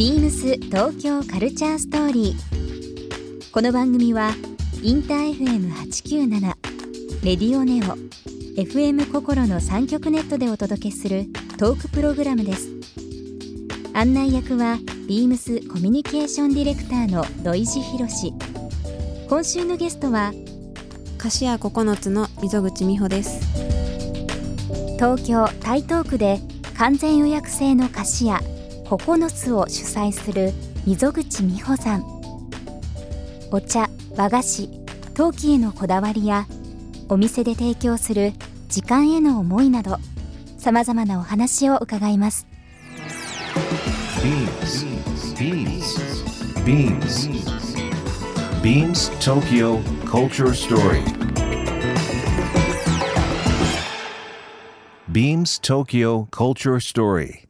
ビームス東京カルチャーストーリー。この番組はインター FM897 レディオネオ FM 心の三極ネットでお届けするトークプログラムです。案内役はビームスコミュニケーションディレクターの土井博志。今週のゲストは菓子屋9つの溝口美穂です東京台東区で完全予約制の菓子屋9つを主催する溝口美穂さんお茶和菓子陶器へのこだわりやお店で提供する時間への思いなどさまざまなお話を伺います BeamsBeamsBeams Beams Tokyo Culture Story Beams Tokyo Culture Story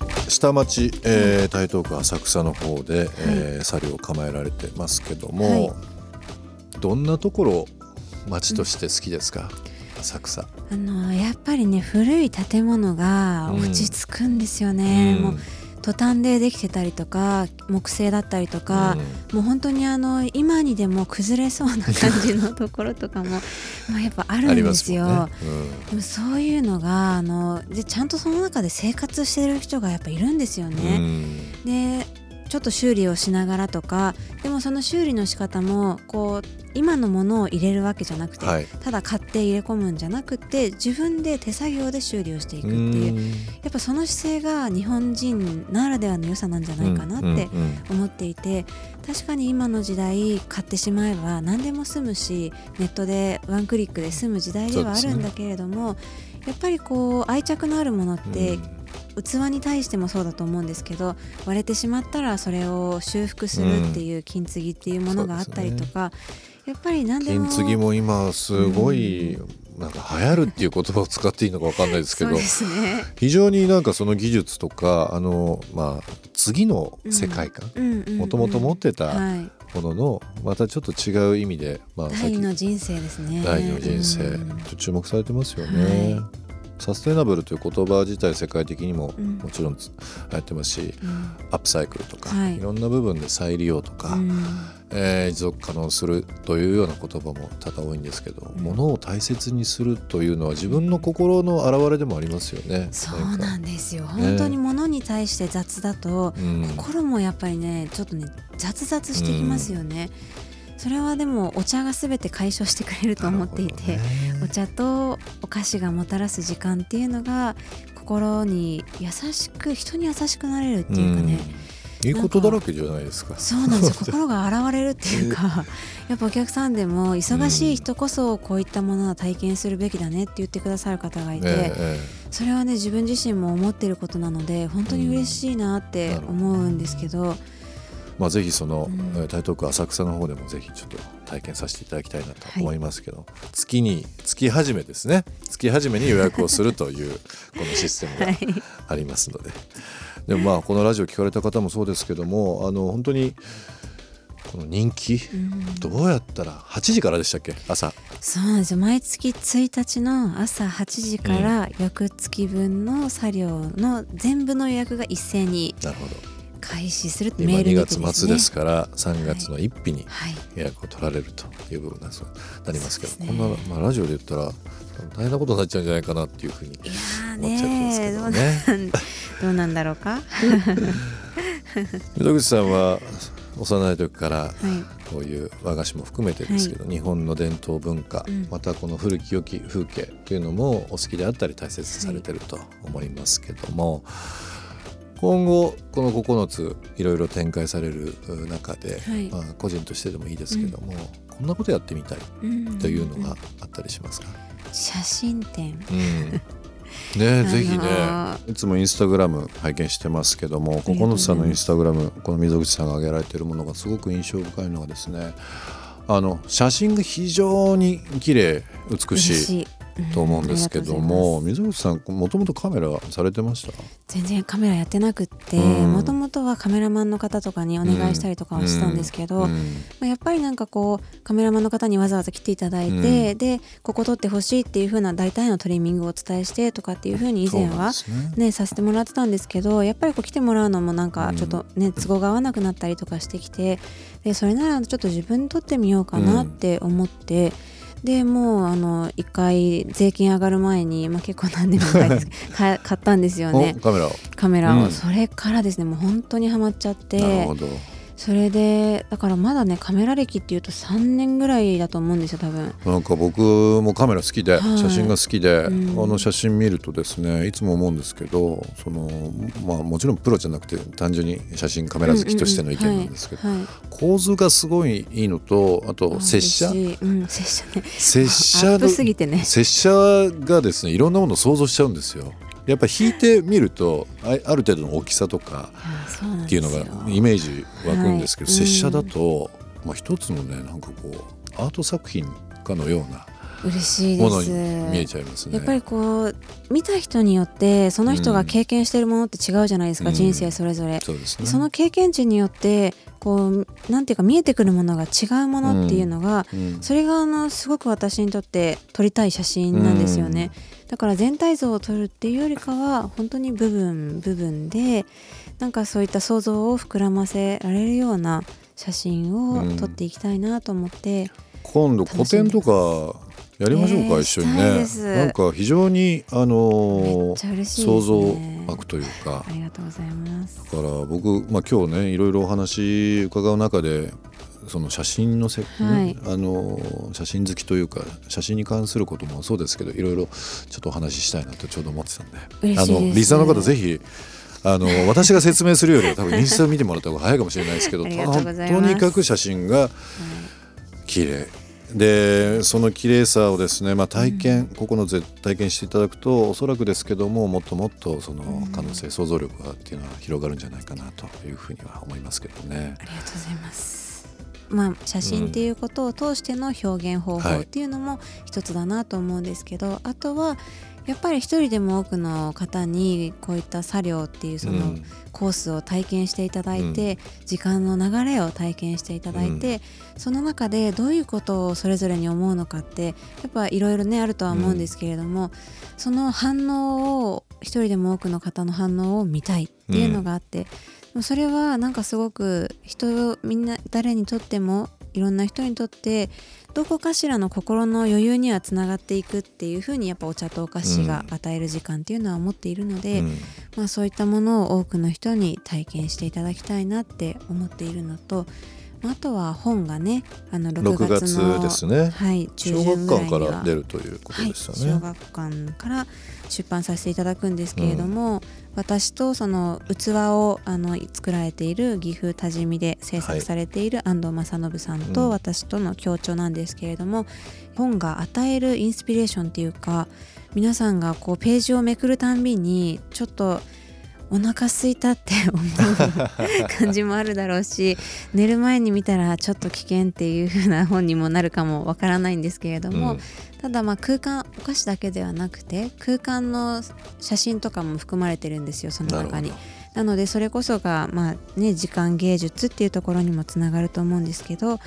下町、えー、台東区浅草の方で、えー、作業を構えられてますけども、はい。どんなところ町として好きですか、浅草。あのやっぱりね古い建物が落ち着くんですよね、うん。もうトタンでできてたりとか木製だったりとか、もう本当にあの今にでも崩れそうな感じのところとかも まあやっぱあるんですすよ。もんね。でもそういうのがあのでちゃんとその中で生活してる人がやっぱいるんですようんね。でちょっと修理をしながらとかでもその修理の仕方もこう今のものを入れるわけじゃなくて、はい。ただ買って入れ込むんじゃなくて自分で手作業で修理をしていくっていう。やっぱその姿勢が日本人ならではの良さなんじゃないかなってうんうん思っていて確かに今の時代買ってしまえば何でも済むしネットでワンクリックで済む時代ではあるんだけれども、やっぱりこう愛着のあるものって、器に対してもそうだと思うんですけど割れてしまったらそれを修復するっていう金継ぎっていうものがあったりとか、やっぱり何でも金継ぎも今すごい、なんか流行るっていう言葉を使っていいのかわかんないですけどね。非常になんかその技術とかあのまあ次の世界観もともと持ってたはい、もののまたちょっと違う意味でまあ第二の人生ですね。第二の人生、うん。注目されてますよね、はいサステナブルという言葉自体世界的にもうん。もちろんつ流行ってますし、うん。アップサイクルとか、はい。い、ろんな部分で再利用とか、うん。えー持続可能するというような言葉も多々多いんですけど、うん。物を大切にするというのは自分の心の表れでもありますよね。そうなかんですよ。本当に物に対して雑だと、うん。心もやっぱりねちょっとね雑々してきますよね。それはでもお茶がすべて解消してくれると思っていて、ねお茶とお菓子がもたらす時間っていうのが心に優しく人に優しくなれるっていうかね、うん。いいことだらけじゃないですか。そうなんですよ。心が洗れるっていうかやっぱお客さんでも忙しい人こそこういったものは体験するべきだねって言ってくださる方がいて、ええ。それはね自分自身も思ってることなので本当に嬉しいなって思うんですけど、まあ、ぜひその、うん。えー台東区浅草の方でもぜひちょっと体験させていただきたいなと思いますけど、月に月始めですね。月始めに予約をするという このシステムがはい。ありますので、でもまあこのラジオ聞かれた方もそうですけどもあの本当にこの人気、うん。どうやったら8時からでしたっけ？朝。そうなんですよ。毎月1日の朝8時から翌月分の作業の全部の予約が一斉になるほど開始するって今メール2にてですね。月末ですから3月の1日にはい。予約を取られるという部分なりますけどそうですね。こんな、まあ、ラジオで言ったら大変なことになっちゃうんじゃないかなっていうふうに思っちゃってますけね。どね。どうなんだろうか。溝口さんは幼い時からはい。こういう和菓子も含めてですけど、日本の伝統文化、うん。またこの古き良き風景というのもお好きであったり大切にされてると思いますけども、今後この9ついろいろ展開される中で、はい。まあ、個人としてでもいいですけども、こんなことやってみたいうんというのがあったりしますか、写真展。うん。ね ぜひねあいつもインスタグラム拝見してますけどもりがとうございます。九つさんのインスタグラムこの溝口さんが上げられているものがすごく印象深いのがですねあの写真が非常に綺麗美しいと思うんですけども、うんありがとうございます。溝口さんもともとカメラされてました？全然カメラやってなくってうん。もともとはカメラマンの方とかにお願いしたりとかはしたんですけど、うん。まあ、やっぱりなんかこうカメラマンの方にわざわざ来ていただいて、うん。でここ撮ってほしいっていう風な大体のトリミングをお伝えしてとかっていう風に以前はね。ねさせてもらってたんですけどやっぱりこう来てもらうのもなんかちょっとね、都合が合わなくなったりとかしてきてでそれならちょっと自分に撮ってみようかなって思って。でもうあの1回税金上がる前に、まあ、結構何年も前で買 買ったんですよね。おカメラを。カメラを、うん。それからですねもう本当にハマっちゃって。なるほどそれでだからまだねカメラ歴っていうと3年ぐらいだと思うんですよ多分。なんか僕もカメラ好きで、はい。写真が好きで、うん。あの写真見るとですねいつも思うんですけどその、まあ、もちろんプロじゃなくて単純に写真カメラ好きとしての意見なんですけど、構図がすごいいいのとあとはい。拙者。うん拙者ね。拙ア者ね。拙者がですねいろんなものを想像しちゃうんですよ。やっぱ引いてみるとあある程度の大きさとかっていうのがイメージ湧くんですけど、はい。拙者だと、まあ、一つのねなんかこうアート作品かのような嬉しいでものにす見えちゃいますね。やっぱりこう見た人によってその人が経験してるものって違うじゃないですか、うん。人生それぞれ、そうですね。その経験値によってこうなんていうか見えてくるものが違うものっていうのが、うん。それがあのすごく私にとって撮りたい写真なんですよね、だから全体像を撮るっていうよりかは本当に部分部分でなんかそういった想像を膨らませられるような写真を撮っていきたいなと思って、今度個展とかやりましょうか、えー一緒にね。なんか非常にあめのっちゃ嬉しいです、ね、想像湧くというか。ありがとうございます。だから僕、まあ、今日ねいろいろお話伺う中でその写真のせ、はい。ねあの写真好きというか写真に関することもそうですけどいろいろちょっとお話ししたいなとちょうど思ってたんで。あのリスナーの方ぜひあの私が説明するよりは多分インスタ見てもらった方が早いかもしれないですけど とにかく写真が綺麗でその綺麗さをですね、まあ、体験、9つで体験していただくとおそらくですけどももっともっとその可能性、想像力がっていうのは広がるんじゃないかなというふうには思いますけどね。ありがとうございます。まあ、写真っていうことを通しての表現方法っていうのも一つだなと思うんですけど、あとはやっぱり一人でも多くの方にこういった作業っていうそのうん。コースを体験していただいて、時間の流れを体験していただいて、その中でどういうことをそれぞれに思うのかってやっぱいろいろねあるとは思うんですけれども、その反応を一人でも多くの方の反応を見たいっていうのがあって、それはなんかすごく人みんな誰にとってもいろんな人にとってどこかしらの心の余裕にはつながっていくっていうふうにやっぱお茶とお菓子が与える時間っていうのは思っているので、うん。まあ、そういったものを多くの人に体験していただきたいなって思っているのと、まああとは本がねあの6 6月の月ですね。はい、中小旬学館ぐらいにはから出るということでしたね。はい、小学館から出版させていただくんですけれども、私とその器をあの作られている岐阜多治見で制作されている安藤正信さんうん。と私との協調なんですけれども、本が与えるインスピレーションっていうか皆さんがこうページをめくるたんびにちょっとお腹空いたって思う感じもあるだろうし寝る前に見たらちょっと危険っていう風な本にもなるかもわからないんですけれども、うん。ただまあ空間お菓子だけではなくて空間の写真とかも含まれてるんですよその中に。なのでそれこそがまあね時間芸術っていうところにもつながると思うんですけど、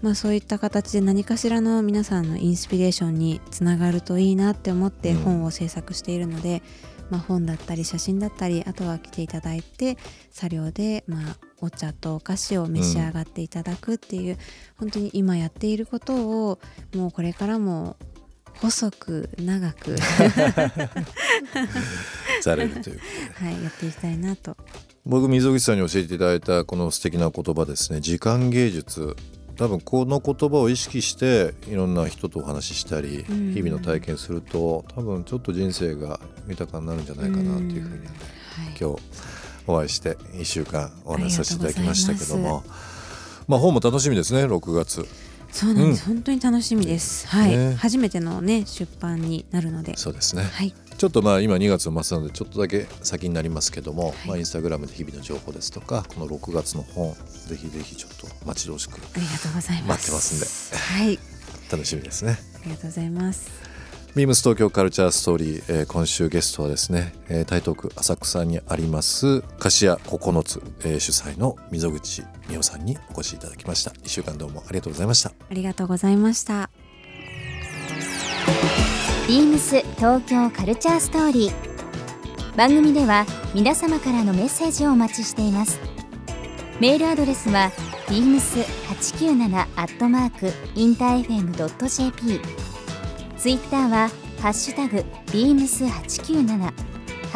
まあ、そういった形で何かしらの皆さんのインスピレーションにつながるといいなって思ってうん。本を制作しているので、まあ、本だったり写真だったりあとは来ていただいて作業でまあお茶とお菓子を召し上がっていただくっていう、本当に今やっていることをもうこれからも細く長く、されるというはい、やっていきたいなと。僕溝口さんに教えていただいたこの素敵な言葉ですね。時間芸術多分この言葉を意識していろんな人とお話ししたりうん。日々の体験すると多分ちょっと人生が豊かになるんじゃないかなっていうふうにはねはい。今日お会いして1週間お話しさせていただきましたけども。まあ本も楽しみですね6月。そうなんです、本当に楽しみです。はい、ね。初めてのね出版になるので。そうですね。はいちちょっとまあ今2月の末なのでちょっとだけ先になりますけども、まあインスタグラムで日々の情報ですとかこの6月の本ぜひぜひちょっと待ち遠しくありがとうございます。待ってますんで。はい。楽しみですね。ありがとうございます。ビームス東京カルチャーストーリー、えー今週ゲストはですね、えー台東区浅草にあります菓子屋9つ、えー主催の溝口美代さんにお越しいただきました。1週間どうもありがとうございました。ありがとうございましたビームス東京カルチャーストーリー。番組では皆様からのメッセージをお待ちしています。メールアドレスは beams897 アットマークインター FM.jp ツイッターはハッシュタグ beams897 ハ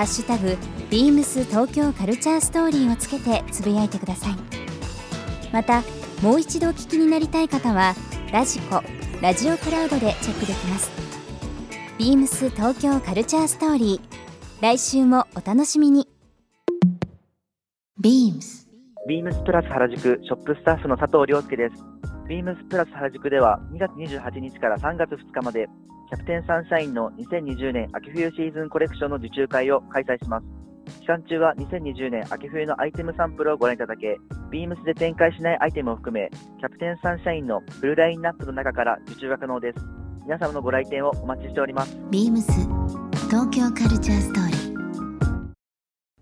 ッシュタグ beams 東京カルチャーストーリーをつけてつぶやいてください。またもう一度お聞きになりたい方はラジコラジオクラウドでチェックできます。ビームス東京カルチャーストーリー来週もお楽しみに beams ビームスプラス原宿ショップスタッフの佐藤亮介です。ビームスプラス原宿では2月28日から3月2日までキャプテンサンシャインの2020年秋冬シーズンコレクションの受注会を開催します。期間中は2020年秋冬のアイテムサンプルをご覧いただけ、ビームスで展開しないアイテムを含め、キャプテンサンシャインのフルラインナップの中から受注が可能です。皆様のご来店をお待ちしております。beams 東京カルチャーストーリー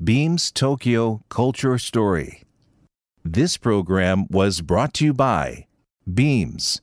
Beams Tokyo Culture Story. This program was brought to you by Beams.